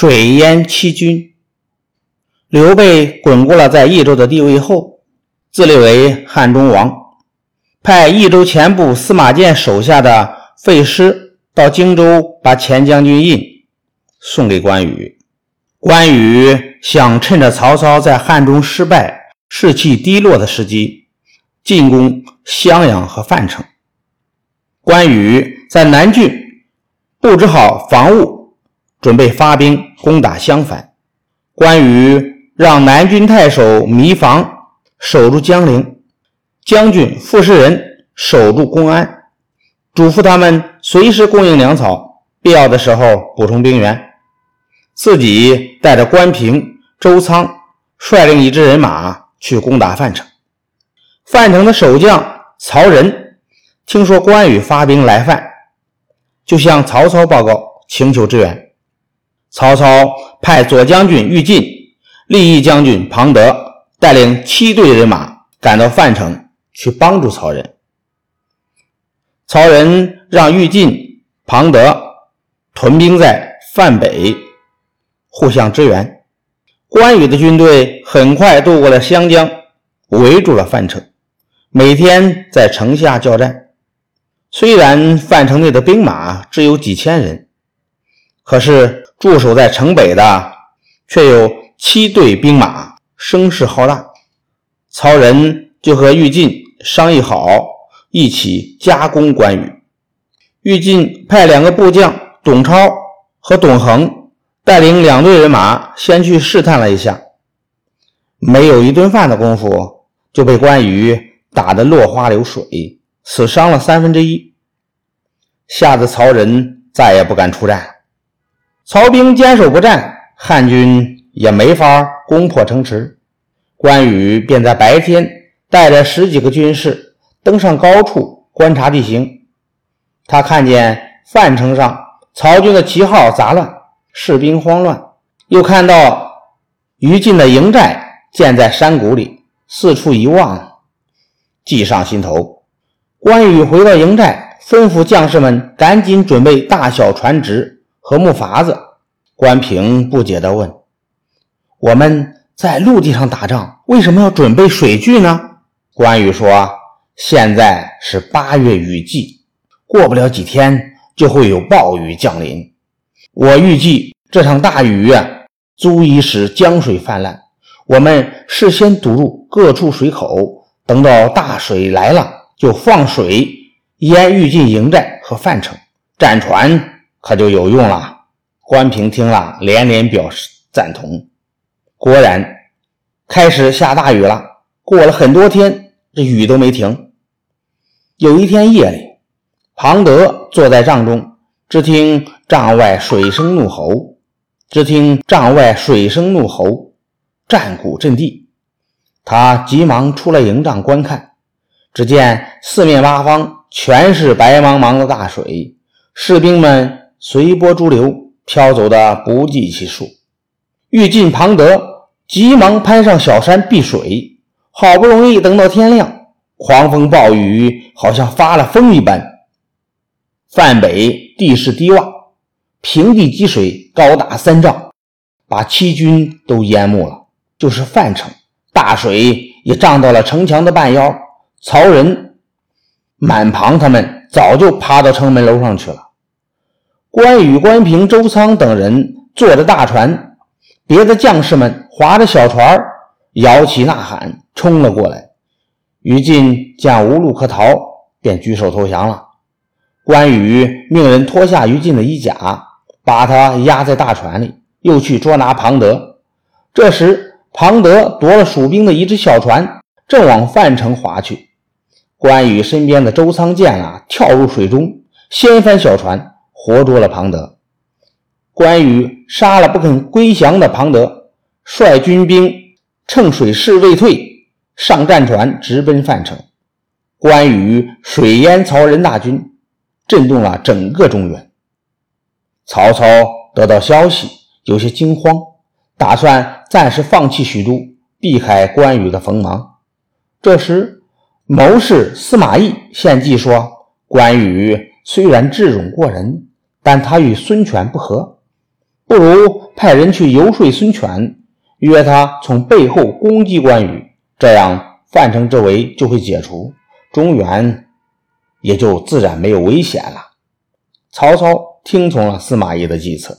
水淹七军。刘备巩固了在益州的地位后，自立为汉中王，派益州前部司马迁手下的费师到荆州，把前将军印送给关羽。关羽想趁着曹操在汉中失败、士气低落的时机，进攻襄阳和樊城。关羽在南郡布置好防务。准备发兵攻打襄樊，关羽让南军太守糜芳守住江陵，将军傅士仁守住公安，嘱咐他们随时供应粮草，必要的时候补充兵员。自己带着关平、周仓，率领一支人马去攻打范城。范城的守将曹仁听说关羽发兵来犯，就向曹操报告，请求支援。曹操派左将军郁进、立义将军庞德带领七队人马赶到范城去帮助曹仁。曹仁让郁进、庞德屯兵在范北，互相支援。关羽的军队很快渡过了湘江，围住了范城，每天在城下交战。虽然范城内的兵马只有几千人，可是。驻守在城北的却有七队兵马，声势浩大。曹仁就和玉进商议好，一起夹攻关羽。玉进派两个部将董超和董恒带领两队人马先去试探了一下，没有一顿饭的功夫，就被关羽打得落花流水，死伤了三分之一，吓得曹仁再也不敢出战。曹兵坚守不战，汉军也没法攻破城池。关羽便在白天带着十几个军士登上高处观察地形。他看见范城上曹军的旗号杂乱，士兵慌乱；又看到于禁的营寨建在山谷里，四处一望，计上心头。关羽回到营寨，吩咐将士们赶紧准备大小船只。和木筏子，关平不解地问：“我们在陆地上打仗，为什么要准备水具呢？”关羽说：“现在是八月雨季，过不了几天就会有暴雨降临。我预计这场大雨啊足以使江水泛滥，我们事先堵住各处水口，等到大水来了，就放水淹预进营寨和范城，战船。”可就有用了。关平听了，连连表示赞同。果然，开始下大雨了。过了很多天，这雨都没停。有一天夜里，庞德坐在帐中，只听帐外水声怒吼，只听帐外水声怒吼，战鼓震地。他急忙出了营帐观看，只见四面八方全是白茫茫的大水，士兵们。随波逐流，飘走的不计其数。欲进庞德急忙攀上小山避水，好不容易等到天亮，狂风暴雨好像发了疯一般。范北地势低洼，平地积水高达三丈，把七军都淹没了。就是范城，大水也涨到了城墙的半腰。曹仁、满庞他们早就爬到城门楼上去了。关羽、关平、周仓等人坐着大船，别的将士们划着小船，摇旗呐喊，冲了过来。于禁见无路可逃，便举手投降了。关羽命人脱下于禁的衣甲，把他压在大船里，又去捉拿庞德。这时，庞德夺了蜀兵的一只小船，正往范城划去。关羽身边的周仓见了，跳入水中，掀翻小船。活捉了庞德，关羽杀了不肯归降的庞德，率军兵趁水势未退，上战船直奔范城。关羽水淹曹仁大军，震动了整个中原。曹操得到消息，有些惊慌，打算暂时放弃许都，避开关羽的锋芒。这时，谋士司马懿献计说：“关羽虽然智勇过人。”但他与孙权不和，不如派人去游说孙权，约他从背后攻击关羽，这样范城之围就会解除，中原也就自然没有危险了。曹操听从了司马懿的计策。